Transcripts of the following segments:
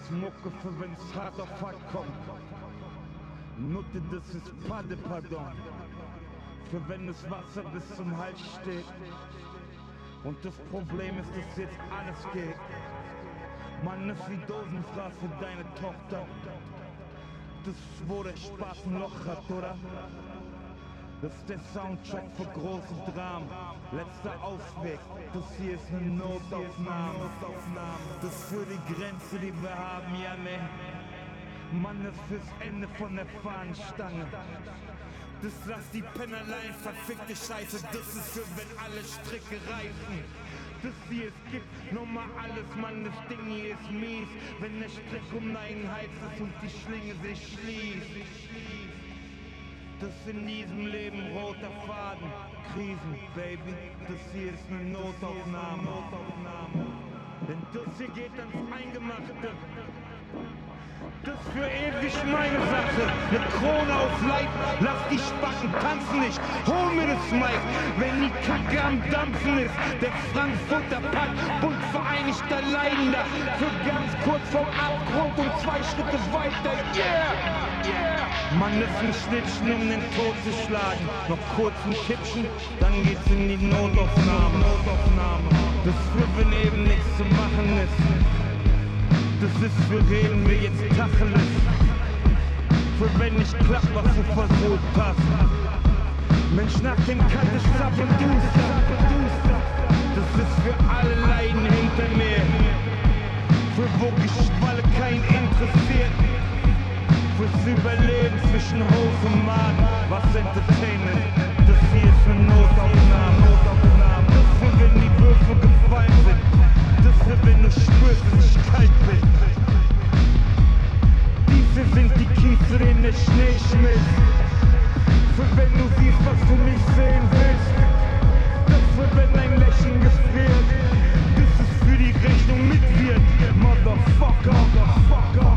Ist Mucke für wenn's hart auf hart kommt. Nutte, das ist Padde, pardon. Für wenn das Wasser bis zum Hals steht. Und das Problem ist, dass jetzt alles geht. Man ist wie Dosenfraß für deine Tochter. Das ist, wo der Spaß ein Loch hat, oder? Das ist der Soundtrack für große Dramen. Letzter Ausweg, das hier ist eine Notaufnahme. Das ist für die Grenze, die wir haben, ja ne. Mann ist fürs Ende von der Fahnenstange. Das lass die Pennerlein, verfickte Scheiße, das ist für wenn alle Stricke reißen. Das hier es gibt nochmal alles, Mann, das Ding hier ist mies. Wenn der Strick um deinen Hals ist und die Schlinge sich schließt. Das in diesem Leben roter Faden. Krisen, Baby, das hier ist eine Notaufnahme. Denn das hier geht ans Eingemachte. Das für ewig meine Sache. Eine Krone auf Leib, lass die Spacken tanzen nicht. Hol mir das Mic, wenn die Kacke am Dampfen ist. Der Frankfurter Pack, Bund vereinigter Leidender. Für ganz kurz vom Abgrund und zwei Schritte weiter. Yeah, yeah. Man ist ein Schnittchen, um den Tod zu schlagen. Noch kurz ein Kippchen, dann geht's in die Notaufnahme. Notaufnahme. Das für wenn eben nichts zu machen ist. Das ist für reden wir jetzt Tacheles. Für wenn nicht klappt, was du versucht hast. Mensch, nach dem Cut ist Zappaduster. Das ist für alle Leiden hinter mir. Für wo Geschwalle kein interessiert. Fürs Überleben zwischen Hof und Magen. Was Entertainment, das hier ist eine Notaufnahme. Das für wenn die Würfel gefallen sind. Das für wenn du spürst, dass ich kalt bin. Diese sind die Kiesel in der Schnee schmilzt. Für wenn du siehst, was du nicht sehen willst. Das für wenn dein Lächeln gefriert. Das ist für die Rechnung mit wird. Motherfucker, Motherfucker.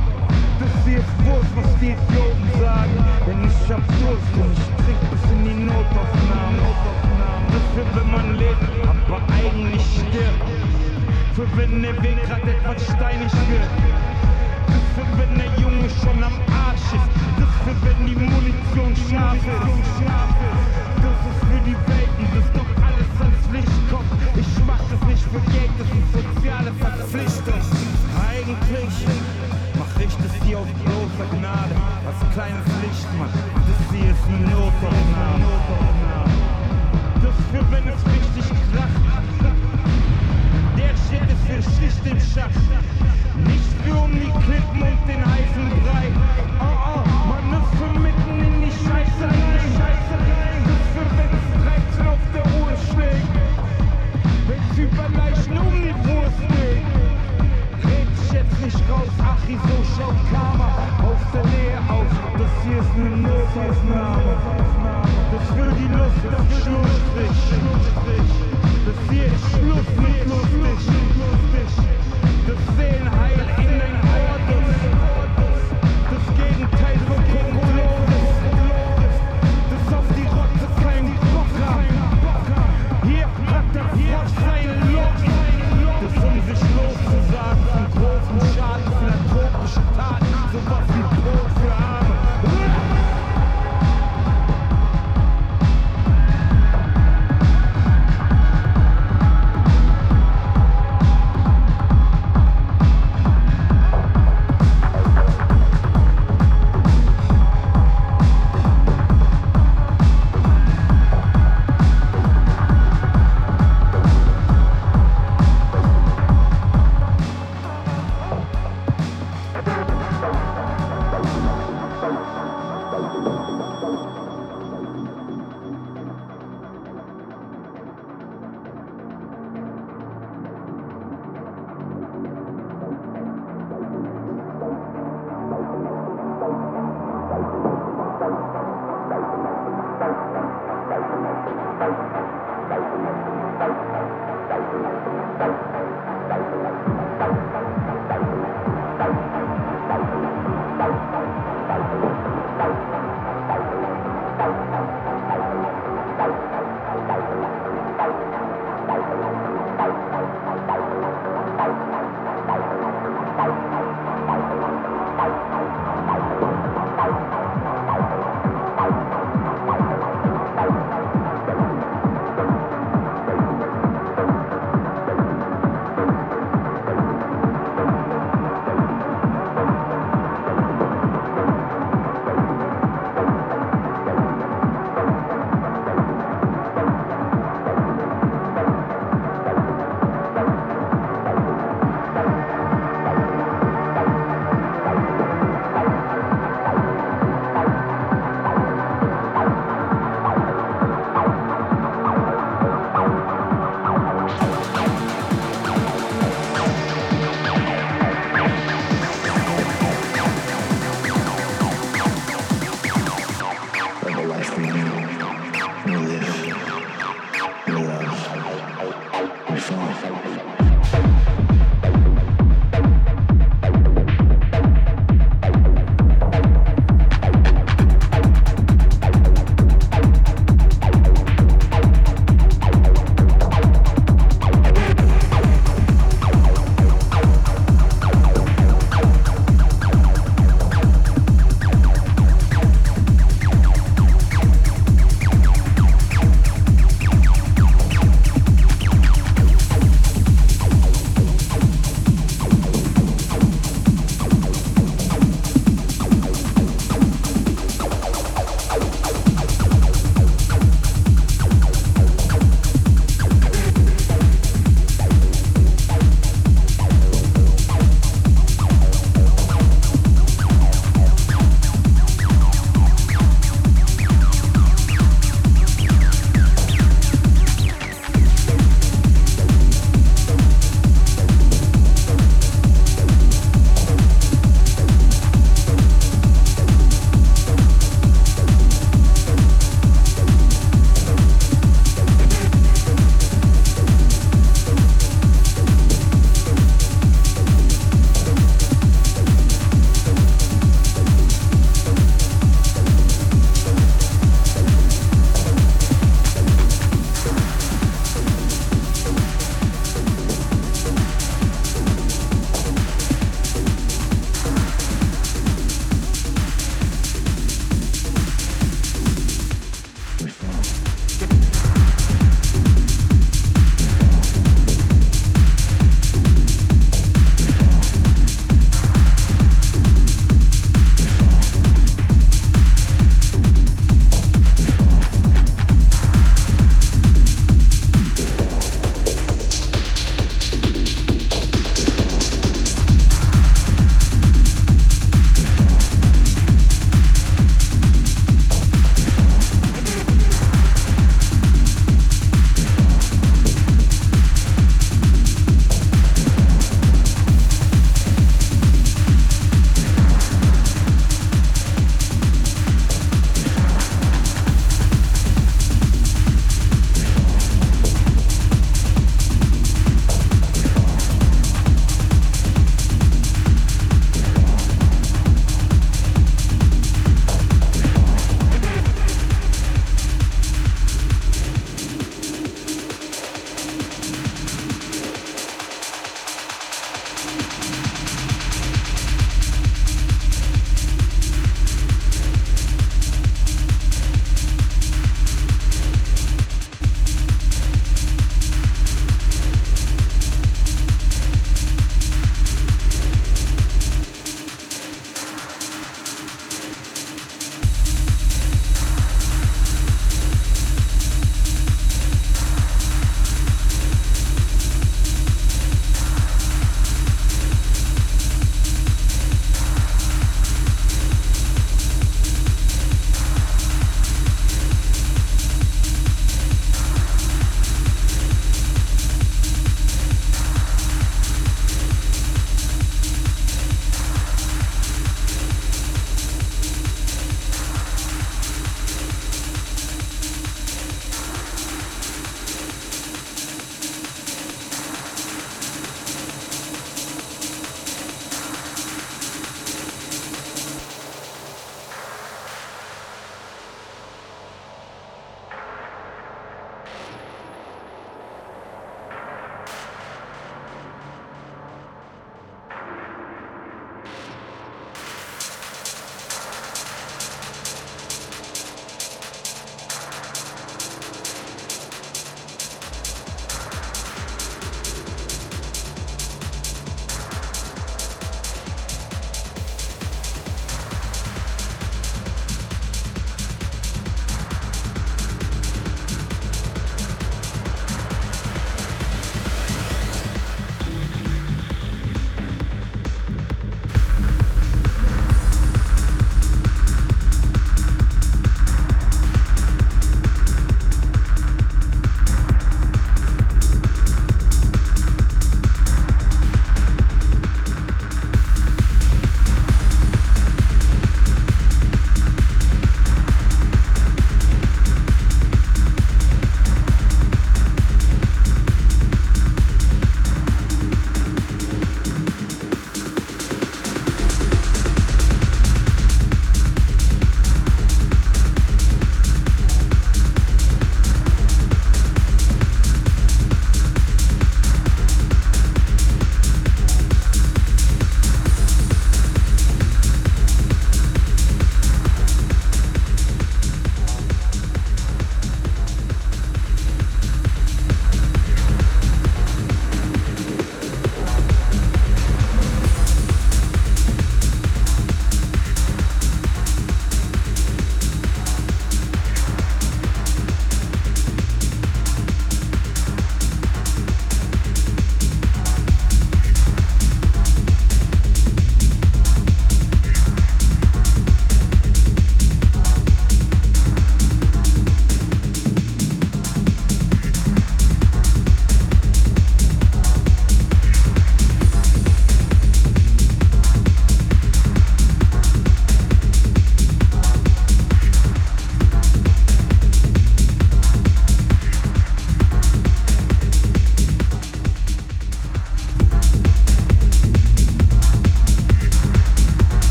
Das ist Wurst, was die Idioten sagen. Denn ich hab Durst und ich trink bis in die Notaufnahme. Das für wenn man lebt, aber eigentlich stirbt. Für wenn der Weg grad etwas steinig wird. Das für wenn der Junge schon am Arsch ist. Das für wenn die Munition scharf ist. Das ist für die Welten, dass doch alles ans Licht kommt. Ich mach das nicht für Geld, das ist soziale Verpflichtung. Auf großer Gnade. Als kleines Licht, Mann. Das hier ist eine Notaufnahme. Das für wenn es richtig kracht. Der Shit ist für Schicht im Schacht. Eine Notaufnahme. Das für die Lust am